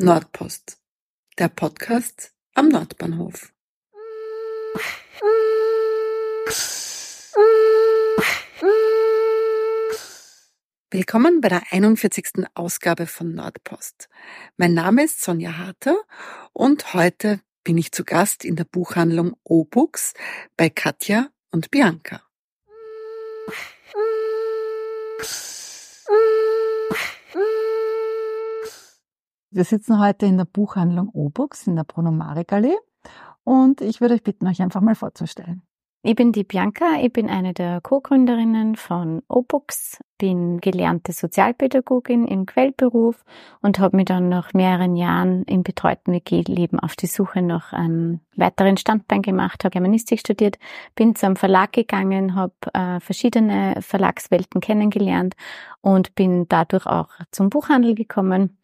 Nordpost, der Podcast am Nordbahnhof. Willkommen bei der 41. Ausgabe von Nordpost. Mein Name ist Sonja Harter und heute bin ich zu Gast in der Buchhandlung O-Books bei Katja und Bianca. Wir sitzen heute in der Buchhandlung Obux in der Pronomarek-Allee und ich würde euch bitten, euch einfach mal vorzustellen. Ich bin die Bianca, ich bin eine der Co-Gründerinnen von Obux, bin gelernte Sozialpädagogin im Quellberuf und habe mich dann nach mehreren Jahren im betreuten WG-Leben auf die Suche nach einem weiteren Standbein gemacht, habe Germanistik studiert, bin zum Verlag gegangen, habe äh, verschiedene Verlagswelten kennengelernt und bin dadurch auch zum Buchhandel gekommen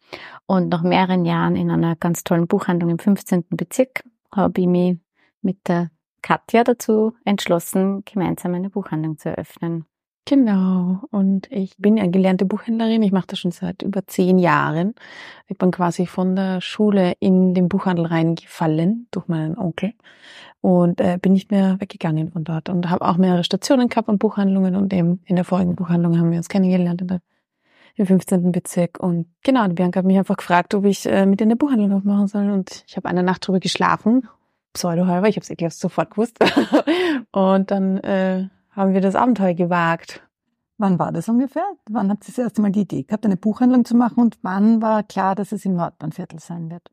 und nach mehreren Jahren in einer ganz tollen Buchhandlung im 15. Bezirk habe ich mich mit der Katja dazu entschlossen, gemeinsam eine Buchhandlung zu eröffnen. Genau. Und ich bin ja gelernte Buchhändlerin. Ich mache das schon seit über zehn Jahren. Ich bin quasi von der Schule in den Buchhandel reingefallen durch meinen Onkel und äh, bin nicht mehr weggegangen von dort und habe auch mehrere Stationen gehabt und Buchhandlungen und eben in der vorigen Buchhandlung haben wir uns kennengelernt in der im 15. Bezirk. Und genau, die Bianca hat mich einfach gefragt, ob ich äh, mit in der Buchhandlung aufmachen soll. Und ich habe eine Nacht drüber geschlafen, pseudo-halber, ich habe es eh gleich sofort gewusst. und dann äh, haben wir das Abenteuer gewagt. Wann war das ungefähr? Wann habt ihr das erste Mal die Idee gehabt, eine Buchhandlung zu machen und wann war klar, dass es im Nordbahnviertel sein wird?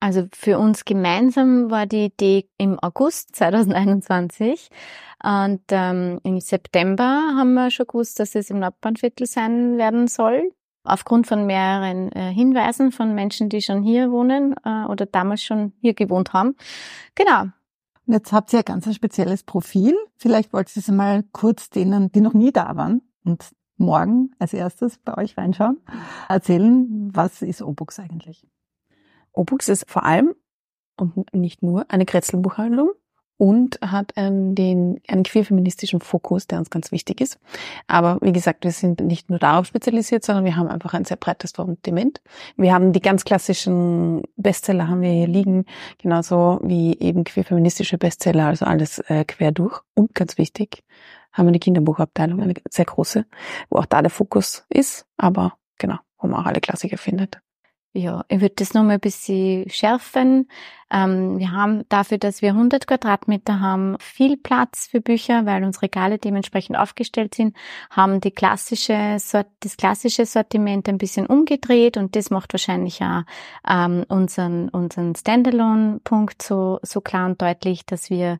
Also für uns gemeinsam war die Idee im August 2021 und ähm, im September haben wir schon gewusst, dass es im Nordbahnviertel sein werden soll. Aufgrund von mehreren äh, Hinweisen von Menschen, die schon hier wohnen äh, oder damals schon hier gewohnt haben. Genau. Und jetzt habt ihr ja ganz ein spezielles Profil. Vielleicht wollt ihr es mal kurz denen, die noch nie da waren und morgen als erstes bei euch reinschauen, erzählen, was ist Obux eigentlich? Obux ist vor allem und nicht nur eine Kretzelbuchhandlung und hat einen, den, einen queerfeministischen Fokus, der uns ganz wichtig ist. Aber wie gesagt, wir sind nicht nur darauf spezialisiert, sondern wir haben einfach ein sehr breites Sortiment. Wir haben die ganz klassischen Bestseller haben wir hier liegen, genauso wie eben queerfeministische Bestseller, also alles äh, quer durch. Und ganz wichtig, haben wir eine Kinderbuchabteilung, eine sehr große, wo auch da der Fokus ist, aber genau, wo man auch alle Klassiker findet. Ja, ich würde das nochmal ein bisschen schärfen. Ähm, wir haben dafür, dass wir 100 Quadratmeter haben, viel Platz für Bücher, weil unsere Regale dementsprechend aufgestellt sind, haben die klassische, das klassische Sortiment ein bisschen umgedreht und das macht wahrscheinlich auch ähm, unseren, unseren Standalone-Punkt so, so klar und deutlich, dass wir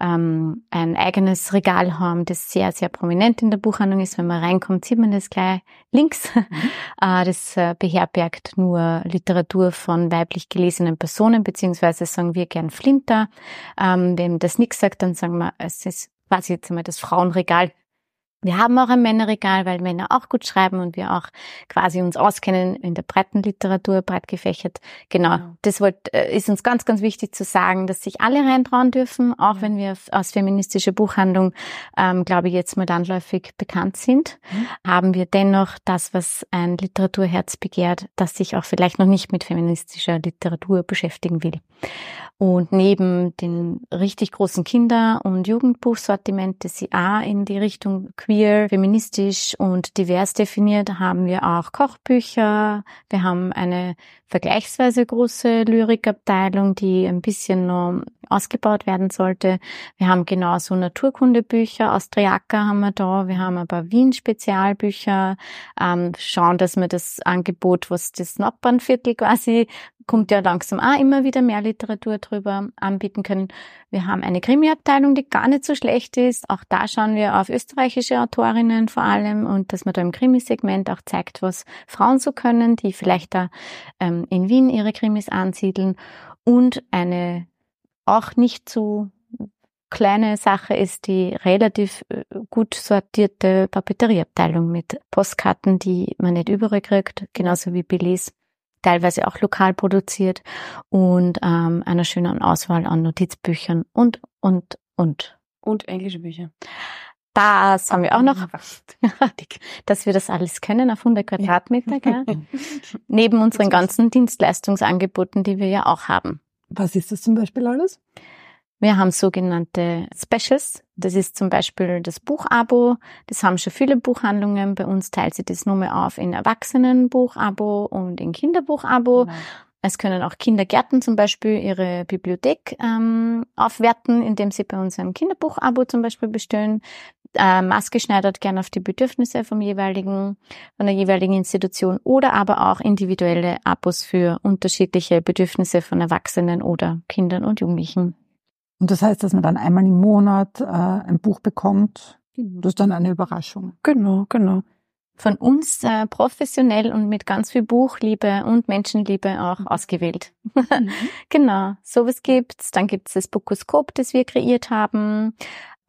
ähm, ein eigenes Regal haben, das sehr, sehr prominent in der Buchhandlung ist. Wenn man reinkommt, sieht man das gleich links. Mhm. Äh, das äh, beherbergt nur Literatur von weiblich gelesenen Personen beziehungsweise beziehungsweise sagen wir gern Flinter. Ähm, wem das nichts sagt, dann sagen wir, es ist quasi jetzt einmal das Frauenregal wir haben auch ein Männerregal, weil Männer auch gut schreiben und wir auch quasi uns auskennen in der breiten Literatur, breit gefächert. Genau, ja. das wollt, äh, ist uns ganz, ganz wichtig zu sagen, dass sich alle reintrauen dürfen, auch ja. wenn wir aus feministischer Buchhandlung, ähm, glaube ich, jetzt mal landläufig bekannt sind, mhm. haben wir dennoch das, was ein Literaturherz begehrt, das sich auch vielleicht noch nicht mit feministischer Literatur beschäftigen will. Und neben den richtig großen Kinder- und Jugendbuchsortiment, das sie auch in die Richtung queer, feministisch und divers definiert, haben wir auch Kochbücher. Wir haben eine vergleichsweise große Lyrikabteilung, die ein bisschen noch ausgebaut werden sollte. Wir haben genauso Naturkundebücher, Austriaker haben wir da. Wir haben aber Wien-Spezialbücher. Ähm, schauen, dass wir das Angebot, was das Nachbarnviertel quasi kommt ja langsam auch immer wieder mehr Literatur drüber anbieten können. Wir haben eine Krimi-Abteilung, die gar nicht so schlecht ist. Auch da schauen wir auf österreichische Autorinnen vor allem und dass man da im Krimisegment auch zeigt, was Frauen so können, die vielleicht da ähm, in Wien ihre Krimis ansiedeln. Und eine auch nicht so kleine Sache ist die relativ äh, gut sortierte Papeterieabteilung mit Postkarten, die man nicht überall kriegt, genauso wie Billys teilweise auch lokal produziert und ähm, einer schönen Auswahl an Notizbüchern und, und, und. Und englische Bücher. Das haben wir auch noch, dass wir das alles können auf 100 Quadratmeter, gell? neben unseren ganzen Dienstleistungsangeboten, die wir ja auch haben. Was ist das zum Beispiel alles? Wir haben sogenannte Specials. Das ist zum Beispiel das Buchabo. Das haben schon viele Buchhandlungen. Bei uns teilt sich das nur mehr auf in Erwachsenenbuchabo und in Kinderbuchabo. Genau. Es können auch Kindergärten zum Beispiel ihre Bibliothek ähm, aufwerten, indem sie bei uns ein Kinderbuchabo zum Beispiel bestellen. Äh, maßgeschneidert gern auf die Bedürfnisse vom jeweiligen, von der jeweiligen Institution oder aber auch individuelle Abos für unterschiedliche Bedürfnisse von Erwachsenen oder Kindern und Jugendlichen. Und das heißt, dass man dann einmal im Monat äh, ein Buch bekommt. Genau. Das ist dann eine Überraschung. Genau, genau. Von uns äh, professionell und mit ganz viel Buchliebe und Menschenliebe auch mhm. ausgewählt. Mhm. genau, sowas gibt's. Dann gibt's das Bukoskop, das wir kreiert haben.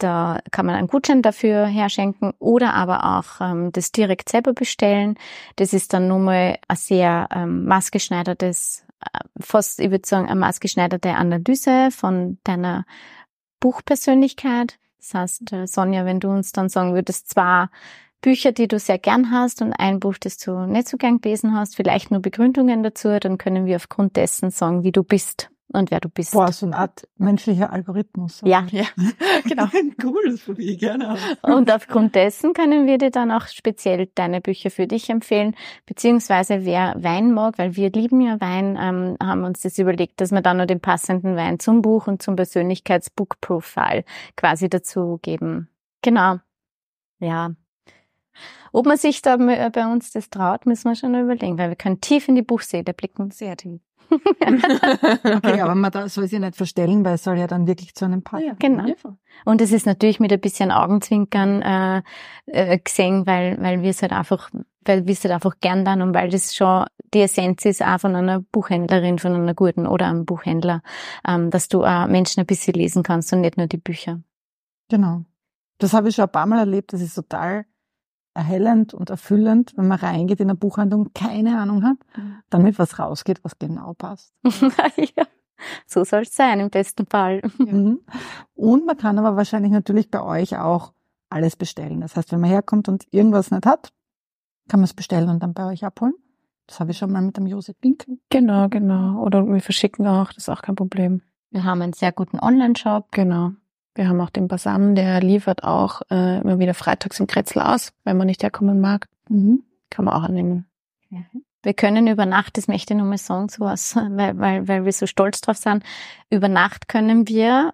Da kann man einen Gutschein dafür herschenken oder aber auch ähm, das direkt selber bestellen. Das ist dann nun mal ein sehr ähm, maßgeschneidertes fast, ich würde sagen, eine maßgeschneiderte Analyse von deiner Buchpersönlichkeit. Das heißt, äh, Sonja, wenn du uns dann sagen würdest, zwei Bücher, die du sehr gern hast und ein Buch, das du nicht so gern gelesen hast, vielleicht nur Begründungen dazu, dann können wir aufgrund dessen sagen, wie du bist und wer du bist. Boah, so eine Art menschlicher Algorithmus. Ja, ja, genau. cool, das würde ich gerne. Und aufgrund dessen können wir dir dann auch speziell deine Bücher für dich empfehlen, beziehungsweise wer Wein mag, weil wir lieben ja Wein, ähm, haben uns das überlegt, dass wir dann nur den passenden Wein zum Buch und zum Persönlichkeitsbook-Profile quasi dazu geben. Genau. Ja, ob man sich da bei uns das traut, müssen wir schon überlegen, weil wir können tief in die Buchseele blicken, sehr tief. okay, aber man soll sich nicht verstellen, weil es soll ja dann wirklich zu einem Paar. Ja, genau. Und es ist natürlich mit ein bisschen Augenzwinkern äh, äh, gesehen, weil, weil wir es halt einfach, weil wir es halt einfach gern dann und weil das schon die Essenz ist auch von einer Buchhändlerin, von einer guten oder einem Buchhändler, ähm, dass du auch Menschen ein bisschen lesen kannst und nicht nur die Bücher. Genau. Das habe ich schon ein paar Mal erlebt. Das ist total erhellend und erfüllend, wenn man reingeht in eine Buchhandlung, keine Ahnung hat, mhm. damit was rausgeht, was genau passt. ja, so soll es sein, im besten Fall. Mhm. Und man kann aber wahrscheinlich natürlich bei euch auch alles bestellen. Das heißt, wenn man herkommt und irgendwas nicht hat, kann man es bestellen und dann bei euch abholen. Das habe ich schon mal mit dem Josef Winkel. Genau, genau. Oder wir verschicken auch, das ist auch kein Problem. Wir haben einen sehr guten Online-Shop. Genau. Wir haben auch den Basam, der liefert auch äh, immer wieder freitags im Kretzel aus, wenn man nicht herkommen mag. Mhm. Kann man auch annehmen. Wir können über Nacht, das möchte ich nur mal sagen, sowas, weil, weil, weil wir so stolz drauf sind, über Nacht können wir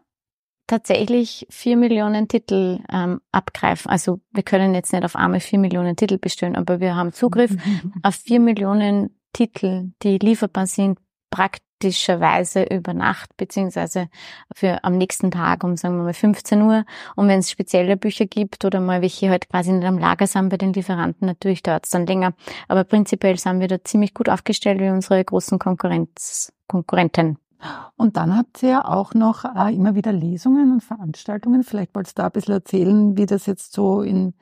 tatsächlich vier Millionen Titel ähm, abgreifen. Also wir können jetzt nicht auf einmal vier Millionen Titel bestellen, aber wir haben Zugriff auf vier Millionen Titel, die lieferbar sind, praktisch praktischerweise über Nacht beziehungsweise für am nächsten Tag um sagen wir mal 15 Uhr. Und wenn es spezielle Bücher gibt oder mal welche halt quasi nicht am Lager sind bei den Lieferanten, natürlich dauert es dann länger. Aber prinzipiell sind wir da ziemlich gut aufgestellt wie unsere großen Konkurrenz, Konkurrenten. Und dann habt ihr ja auch noch äh, immer wieder Lesungen und Veranstaltungen. Vielleicht wollt ihr da ein bisschen erzählen, wie das jetzt so in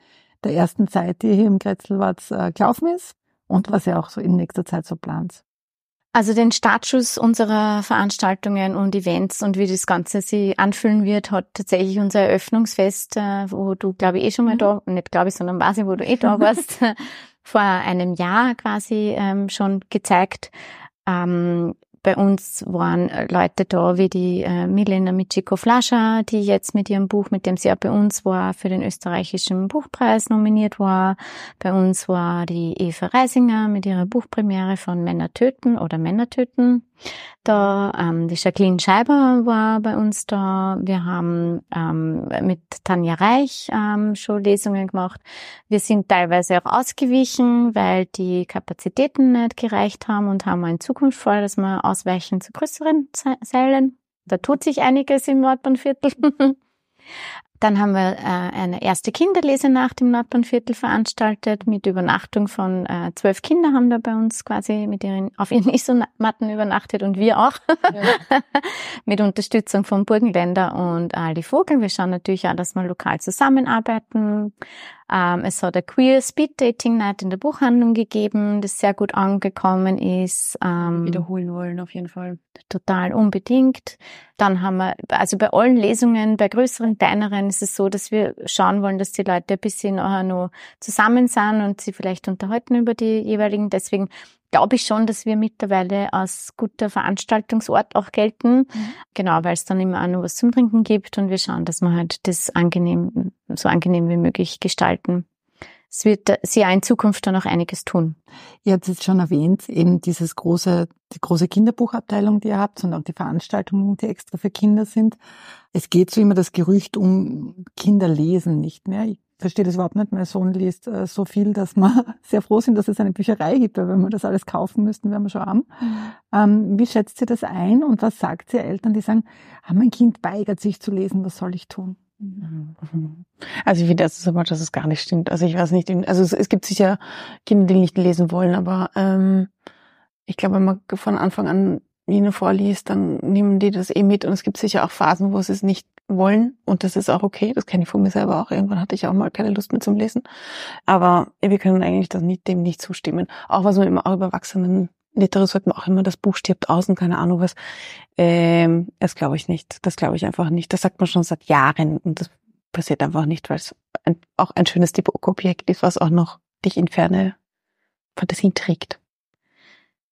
der ersten Zeit, die hier im Kretzelwatz äh, gelaufen ist und was ihr auch so in nächster Zeit so plant. Also den Startschuss unserer Veranstaltungen und Events und wie das Ganze sich anfühlen wird, hat tatsächlich unser Eröffnungsfest, äh, wo du, glaube ich, eh schon mal mhm. da, nicht glaube ich, sondern weiß ich, wo du eh da warst, vor einem Jahr quasi ähm, schon gezeigt. Ähm, bei uns waren äh, Leute da wie die äh, Milena Michiko-Flascher, die jetzt mit ihrem Buch, mit dem sie auch bei uns war, für den österreichischen Buchpreis nominiert war. Bei uns war die Eva Reisinger mit ihrer Buchpremiere von Männer töten oder Männer töten da. Ähm, die Jacqueline Scheiber war bei uns da. Wir haben ähm, mit Tanja Reich ähm, schon Lesungen gemacht. Wir sind teilweise auch ausgewichen, weil die Kapazitäten nicht gereicht haben und haben in Zukunft vor, dass wir ausweichen zu größeren Sälen. Da tut sich einiges im Nordbahnviertel. Dann haben wir äh, eine erste Kinderlesenacht im Nordbahnviertel veranstaltet mit Übernachtung von äh, zwölf Kindern haben da bei uns quasi mit ihren auf ihren Isomatten übernachtet und wir auch ja. mit Unterstützung von Burgenländer und Ali Vogel. Wir schauen natürlich auch, dass wir lokal zusammenarbeiten. Ähm, es hat eine Queer Speed Dating Night in der Buchhandlung gegeben, das sehr gut angekommen ist. Ähm, Wiederholen wollen auf jeden Fall. Total unbedingt. Dann haben wir, also bei allen Lesungen, bei größeren, kleineren, ist es so, dass wir schauen wollen, dass die Leute ein bisschen nachher noch zusammen sind und sie vielleicht unterhalten über die jeweiligen. Deswegen glaube ich schon, dass wir mittlerweile als guter Veranstaltungsort auch gelten. Mhm. Genau, weil es dann immer auch noch was zum Trinken gibt und wir schauen, dass wir halt das angenehm, so angenehm wie möglich gestalten es wird sie ja in Zukunft dann auch einiges tun. Ihr habt jetzt schon erwähnt, eben dieses große, die große Kinderbuchabteilung, die ihr habt und auch die Veranstaltungen, die extra für Kinder sind. Es geht so immer das Gerücht um Kinder lesen nicht mehr. Ich verstehe das überhaupt nicht. Mein Sohn liest äh, so viel, dass wir sehr froh sind, dass es eine Bücherei gibt, weil wenn wir das alles kaufen müssten, wären wir schon arm. Ähm, wie schätzt ihr das ein und was sagt ihr Eltern, die sagen, ah, mein Kind weigert sich zu lesen, was soll ich tun? Also ich finde das ist aber, dass es gar nicht stimmt. Also ich weiß nicht, also es, es gibt sicher Kinder, die nicht lesen wollen, aber ähm, ich glaube, wenn man von Anfang an ihnen vorliest, dann nehmen die das eh mit und es gibt sicher auch Phasen, wo sie es nicht wollen und das ist auch okay. Das kenne ich von mir selber auch. Irgendwann hatte ich auch mal keine Lust mehr zum Lesen. Aber wir können eigentlich das nicht, dem nicht zustimmen. Auch was man immer auch über Erwachsenen Literatur sagt man auch immer, das Buch stirbt aus und keine Ahnung was. Ähm, das glaube ich nicht. Das glaube ich einfach nicht. Das sagt man schon seit Jahren und das passiert einfach nicht, weil es ein, auch ein schönes Debug-Objekt ist, was auch noch dich in ferne Fantasien trägt.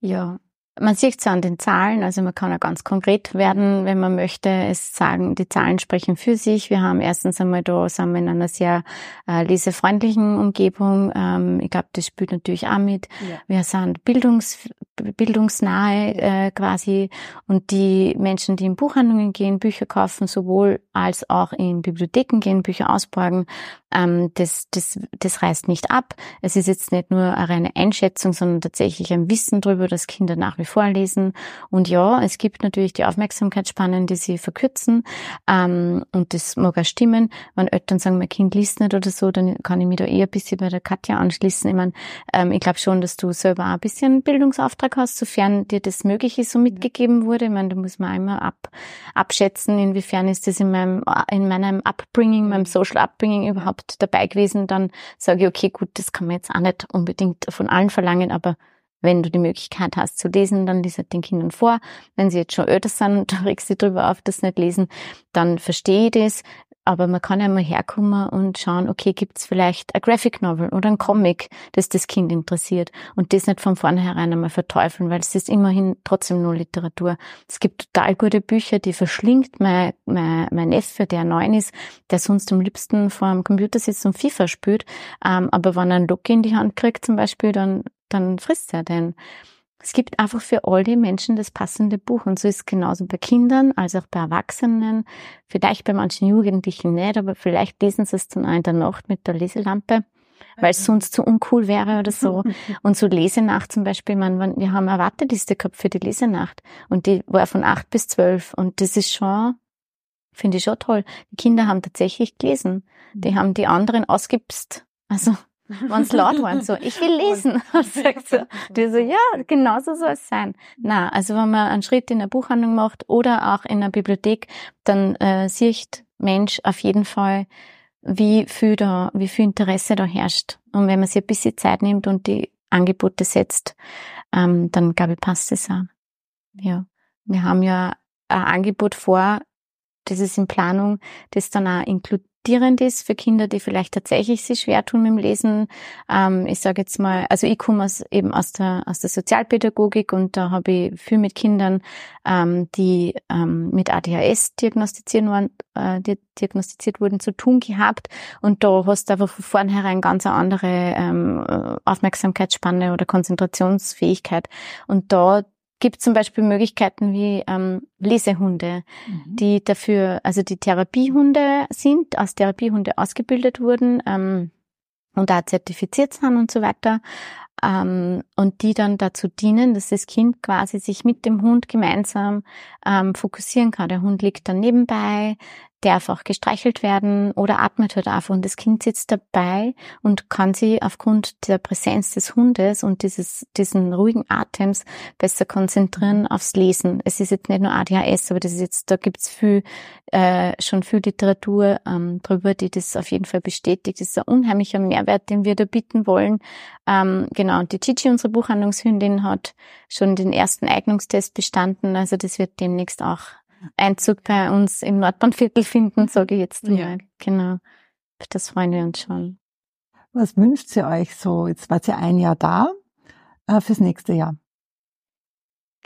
Ja, man sieht es an den Zahlen, also man kann ja ganz konkret werden, wenn man möchte. Es sagen, die Zahlen sprechen für sich. Wir haben erstens einmal da, sind wir in einer sehr äh, lesefreundlichen Umgebung. Ähm, ich glaube, das spielt natürlich auch mit. Ja. Wir sind bildungs, bildungsnahe äh, quasi. Und die Menschen, die in Buchhandlungen gehen, Bücher kaufen, sowohl als auch in Bibliotheken gehen, Bücher ausborgen, ähm, das, das, das reißt nicht ab. Es ist jetzt nicht nur eine reine Einschätzung, sondern tatsächlich ein Wissen darüber, dass Kinder nach wie vor lesen. Und ja, es gibt natürlich die Aufmerksamkeitsspannen, die sie verkürzen. Ähm, und das mag auch stimmen. Wenn Eltern sagen, mein Kind liest nicht oder so, dann kann ich mich da eher ein bisschen bei der Katja anschließen. Ich meine, ähm, ich glaube schon, dass du selber auch ein bisschen Bildungsauftrag hast, sofern dir das möglich ist, so mitgegeben wurde. Ich meine, da muss man einmal ab, abschätzen, inwiefern ist das in meinem, in meinem Upbringing, meinem Social Upbringing überhaupt oft dabei gewesen, dann sage ich, okay, gut, das kann man jetzt auch nicht unbedingt von allen verlangen, aber wenn du die Möglichkeit hast zu lesen, dann lies halt den Kindern vor. Wenn sie jetzt schon älter sind, du regst sie drüber auf, das nicht lesen, dann verstehe ich das. Aber man kann ja mal herkommen und schauen, okay, gibt's vielleicht ein Graphic Novel oder ein Comic, das das Kind interessiert und das nicht von vornherein einmal verteufeln, weil es ist immerhin trotzdem nur Literatur. Es gibt total gute Bücher, die verschlingt mein, mein, mein Neffe, der neun ist, der sonst am liebsten vor dem Computer sitzt und FIFA spielt, ähm, aber wenn er ein Look in die Hand kriegt zum Beispiel, dann, dann frisst er den. Es gibt einfach für all die Menschen das passende Buch. Und so ist es genauso bei Kindern als auch bei Erwachsenen. Vielleicht bei manchen Jugendlichen nicht, aber vielleicht lesen sie es dann auch in der Nacht mit der Leselampe, weil es sonst zu uncool wäre oder so. Und so Lesenacht zum Beispiel, man, wir haben eine Warteliste gehabt für die Lesenacht und die war von acht bis zwölf. Und das ist schon, finde ich schon toll. Die Kinder haben tatsächlich gelesen. Die mhm. haben die anderen ausgibst. Also, Wenn's laut waren, so, ich will lesen. Und sagt so, die so, ja, genauso soll es sein. Na, also wenn man einen Schritt in der Buchhandlung macht oder auch in der Bibliothek, dann äh, sieht Mensch auf jeden Fall, wie viel da, wie viel Interesse da herrscht. Und wenn man sich ein bisschen Zeit nimmt und die Angebote setzt, ähm, dann glaube ich, passt es auch. Ja. Wir haben ja ein Angebot vor, das ist in Planung, das dann auch inkludiert irritierend ist für Kinder, die vielleicht tatsächlich sich schwer tun mit dem Lesen. Ähm, ich sage jetzt mal, also ich komme aus, eben aus der, aus der Sozialpädagogik und da habe ich viel mit Kindern, ähm, die ähm, mit ADHS diagnostiziert wurden, äh, diagnostiziert wurden, zu tun gehabt. Und da hast du einfach von vornherein ganz eine andere ähm, Aufmerksamkeitsspanne oder Konzentrationsfähigkeit. Und da gibt zum Beispiel Möglichkeiten wie ähm, Lesehunde, mhm. die dafür, also die Therapiehunde sind, als Therapiehunde ausgebildet wurden ähm, und da zertifiziert sind und so weiter. Ähm, und die dann dazu dienen, dass das Kind quasi sich mit dem Hund gemeinsam ähm, fokussieren kann. Der Hund liegt dann nebenbei, darf auch gestreichelt werden oder atmet halt einfach und das Kind sitzt dabei und kann sich aufgrund der Präsenz des Hundes und dieses, diesen ruhigen Atems besser konzentrieren aufs Lesen. Es ist jetzt nicht nur ADHS, aber das ist jetzt, da gibt's viel, äh, schon viel Literatur ähm, drüber, die das auf jeden Fall bestätigt. Das ist ein unheimlicher Mehrwert, den wir da bieten wollen. Ähm, genau, und die Chichi, unsere Buchhandlungshündin, hat schon den ersten Eignungstest bestanden, also das wird demnächst auch Einzug bei uns im Nordbahnviertel finden, sage ich jetzt mal. Ja. Genau. Das freuen wir uns schon. Was wünscht ihr euch so? Jetzt wart ihr ein Jahr da äh, fürs nächste Jahr.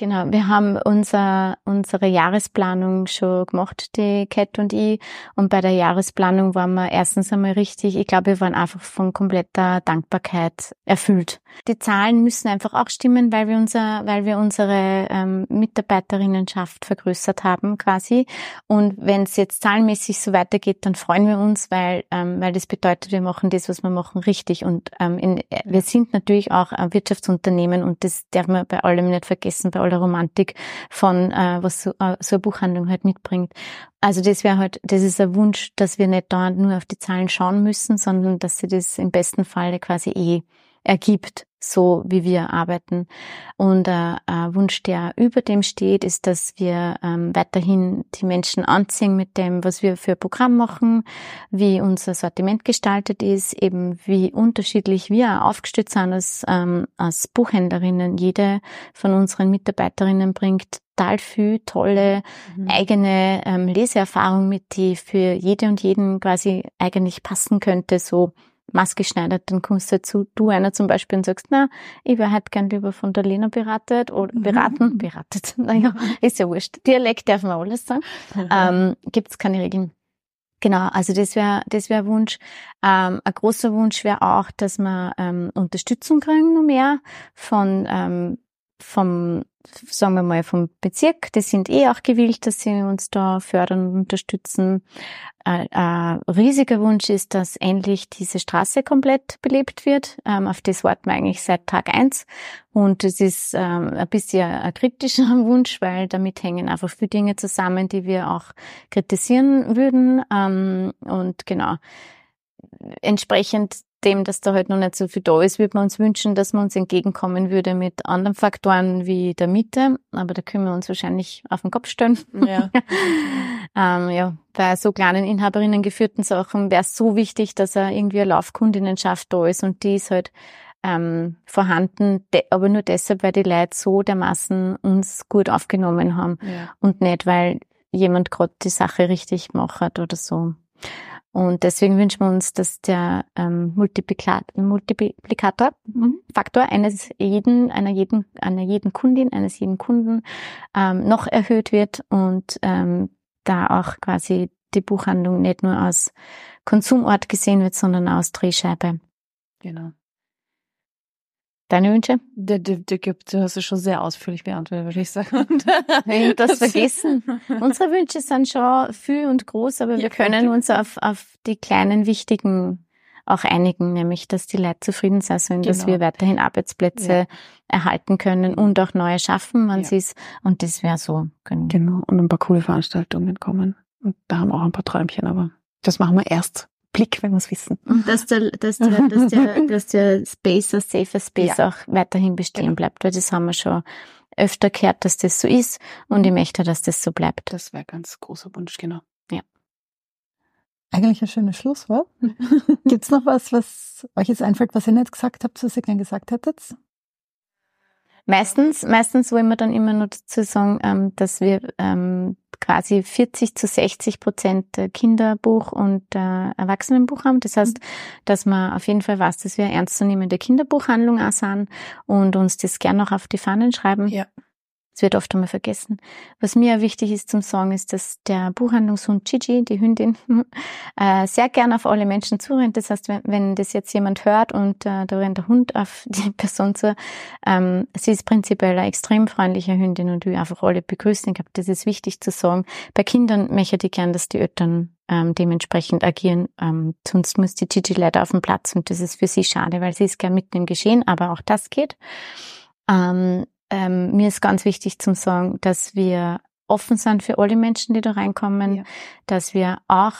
Genau, wir haben unser, unsere Jahresplanung schon gemacht, die Cat und ich. Und bei der Jahresplanung waren wir erstens einmal richtig, ich glaube, wir waren einfach von kompletter Dankbarkeit erfüllt. Die Zahlen müssen einfach auch stimmen, weil wir unser, weil wir unsere ähm, Mitarbeiterinnenschaft vergrößert haben quasi. Und wenn es jetzt zahlenmäßig so weitergeht, dann freuen wir uns, weil, ähm, weil das bedeutet, wir machen das, was wir machen, richtig. Und ähm, in, wir sind natürlich auch ein Wirtschaftsunternehmen und das darf man bei allem nicht vergessen, bei aller Romantik von, äh, was so, äh, so eine Buchhandlung halt mitbringt. Also das wäre halt, das ist ein Wunsch, dass wir nicht da nur auf die Zahlen schauen müssen, sondern dass sie das im besten Falle quasi eh ergibt, so wie wir arbeiten. Und äh, ein Wunsch, der über dem steht, ist, dass wir ähm, weiterhin die Menschen anziehen mit dem, was wir für Programm machen, wie unser Sortiment gestaltet ist, eben wie unterschiedlich wir aufgestellt sind als, ähm, als Buchhändlerinnen. Jede von unseren Mitarbeiterinnen bringt total viel tolle mhm. eigene ähm, Leseerfahrung mit, die für jede und jeden quasi eigentlich passen könnte, so maßgeschneidert, dann kommst du dazu, du einer zum Beispiel und sagst, na, ich wäre halt gern lieber von der Lena beratet oder mhm. beraten, beratet, naja, ist ja wurscht. Dialekt darf man alles sagen. Mhm. Ähm, Gibt es keine Regeln. Genau, also das wäre das wäre Wunsch. Ähm, ein großer Wunsch wäre auch, dass wir ähm, Unterstützung kriegen noch mehr von ähm, vom sagen wir mal, vom Bezirk. Die sind eh auch gewillt, dass sie uns da fördern und unterstützen. Ein, ein riesiger Wunsch ist, dass endlich diese Straße komplett belebt wird. Ähm, auf das warten wir eigentlich seit Tag eins. Und es ist ähm, ein bisschen ein kritischer Wunsch, weil damit hängen einfach viele Dinge zusammen, die wir auch kritisieren würden. Ähm, und genau, entsprechend dem, dass da halt noch nicht so viel da ist, würde man uns wünschen, dass man uns entgegenkommen würde mit anderen Faktoren wie der Miete. Aber da können wir uns wahrscheinlich auf den Kopf stellen. Ja, ähm, ja bei so kleinen Inhaberinnen geführten Sachen wäre es so wichtig, dass er irgendwie eine Laufkundinnenschaft da ist und die ist halt ähm, vorhanden, aber nur deshalb, weil die Leute so dermaßen uns gut aufgenommen haben ja. und nicht, weil jemand gerade die Sache richtig macht oder so. Und deswegen wünschen wir uns, dass der ähm, Multiplikator, mhm. Faktor eines jeden, einer jeden, einer jeden Kundin, eines jeden Kunden ähm, noch erhöht wird und ähm, da auch quasi die Buchhandlung nicht nur als Konsumort gesehen wird, sondern als Drehscheibe. Genau. Deine Wünsche? Der, der, der gibt, du hast es schon sehr ausführlich beantwortet, würde ich sagen. das vergessen. Unsere Wünsche sind schon viel und groß, aber ja, wir können uns auf, auf die kleinen, wichtigen auch einigen, nämlich, dass die Leute zufrieden sein sollen, genau. dass wir weiterhin Arbeitsplätze ja. erhalten können und auch neue schaffen, wenn ja. sie es, und das wäre so. Genau. genau, und ein paar coole Veranstaltungen kommen. Und da haben wir auch ein paar Träumchen, aber das machen wir erst Blick, wenn wir es wissen. Und dass der, dass der, dass der, dass der Space, ein safer Space ja. auch weiterhin bestehen genau. bleibt, weil das haben wir schon öfter gehört, dass das so ist und ich möchte, dass das so bleibt. Das wäre ganz großer Wunsch, genau. Ja. Eigentlich ein schönes Schlusswort. Gibt's noch was, was euch jetzt einfällt, was ihr nicht gesagt habt, was ihr gern gesagt hättet? Meistens, meistens wollen wir dann immer nur dazu sagen, ähm, dass wir ähm, quasi 40 zu 60 Prozent Kinderbuch und äh, Erwachsenenbuch haben. Das heißt, dass man auf jeden Fall weiß, dass wir ernstzunehmende Kinderbuchhandlung auch sind und uns das gern noch auf die Fahnen schreiben. Ja. Das wird oft einmal vergessen. Was mir wichtig ist zum Sagen, ist, dass der Buchhandlungshund Gigi, die Hündin, äh, sehr gern auf alle Menschen zurennt. Das heißt, wenn, wenn das jetzt jemand hört und äh, da rennt der Hund auf die Person zu, ähm, sie ist prinzipiell eine extrem freundliche Hündin und will einfach alle begrüßen. Ich glaube, das ist wichtig zu sagen. Bei Kindern möchte ich gern, dass die Eltern ähm, dementsprechend agieren. Ähm, sonst muss die Gigi leider auf dem Platz und das ist für sie schade, weil sie ist gern mitten im Geschehen, aber auch das geht. Ähm, ähm, mir ist ganz wichtig zum sagen, dass wir offen sind für alle Menschen, die da reinkommen, ja. dass wir auch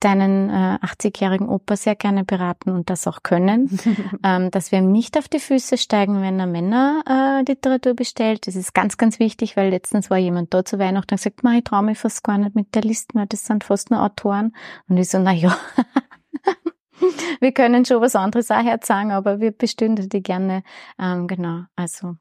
deinen äh, 80-jährigen Opa sehr gerne beraten und das auch können, ähm, dass wir ihm nicht auf die Füße steigen, wenn er Männerliteratur äh, bestellt. Das ist ganz, ganz wichtig, weil letztens war jemand da zu Weihnachten und gesagt, ich traue mich fast gar nicht mit der Liste mehr, das sind fast nur Autoren. Und ich so, na ja, wir können schon was anderes auch sagen, aber wir bestünden die gerne. Ähm, genau, also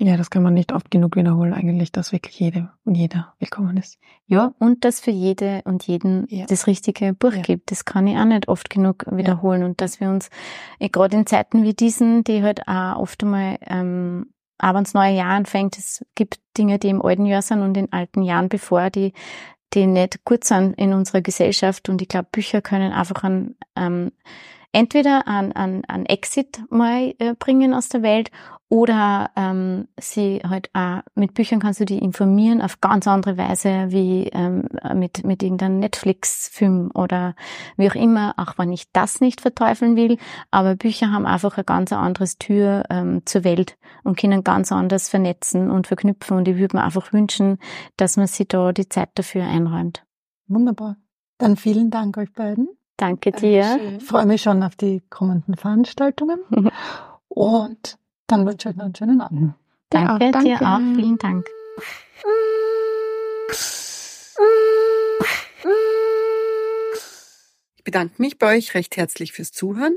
Ja, das kann man nicht oft genug wiederholen, eigentlich, dass wirklich jede und jeder willkommen ist. Ja, und dass für jede und jeden ja. das richtige Buch ja. gibt. Das kann ich auch nicht oft genug wiederholen. Ja. Und dass wir uns, eh, gerade in Zeiten wie diesen, die halt auch oft einmal, ähm, wenn das neue Jahr anfängt, es gibt Dinge, die im alten Jahr sind und in alten Jahren bevor, die die nicht gut sind in unserer Gesellschaft. Und ich glaube, Bücher können einfach ein, ähm, entweder an, an, an Exit mal äh, bringen aus der Welt oder ähm, sie halt auch mit Büchern kannst du die informieren auf ganz andere Weise wie ähm, mit, mit irgendeinem Netflix-Film oder wie auch immer, auch wenn ich das nicht verteufeln will. Aber Bücher haben einfach ein ganz anderes Tür ähm, zur Welt und können ganz anders vernetzen und verknüpfen. Und ich würde mir einfach wünschen, dass man sich da die Zeit dafür einräumt. Wunderbar. Dann vielen Dank euch beiden. Danke dir. Ich freue mich schon auf die kommenden Veranstaltungen. Und dann wünsche ich euch noch einen schönen Abend. Danke, danke. dir auch. Vielen Dank. Bedanke mich bei euch recht herzlich fürs Zuhören.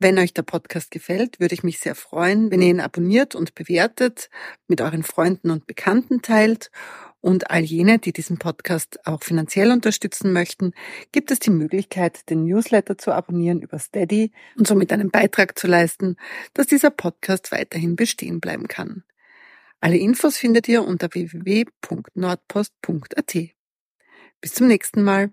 Wenn euch der Podcast gefällt, würde ich mich sehr freuen, wenn ihr ihn abonniert und bewertet, mit euren Freunden und Bekannten teilt und all jene, die diesen Podcast auch finanziell unterstützen möchten, gibt es die Möglichkeit, den Newsletter zu abonnieren über Steady und somit einen Beitrag zu leisten, dass dieser Podcast weiterhin bestehen bleiben kann. Alle Infos findet ihr unter www.nordpost.at. Bis zum nächsten Mal.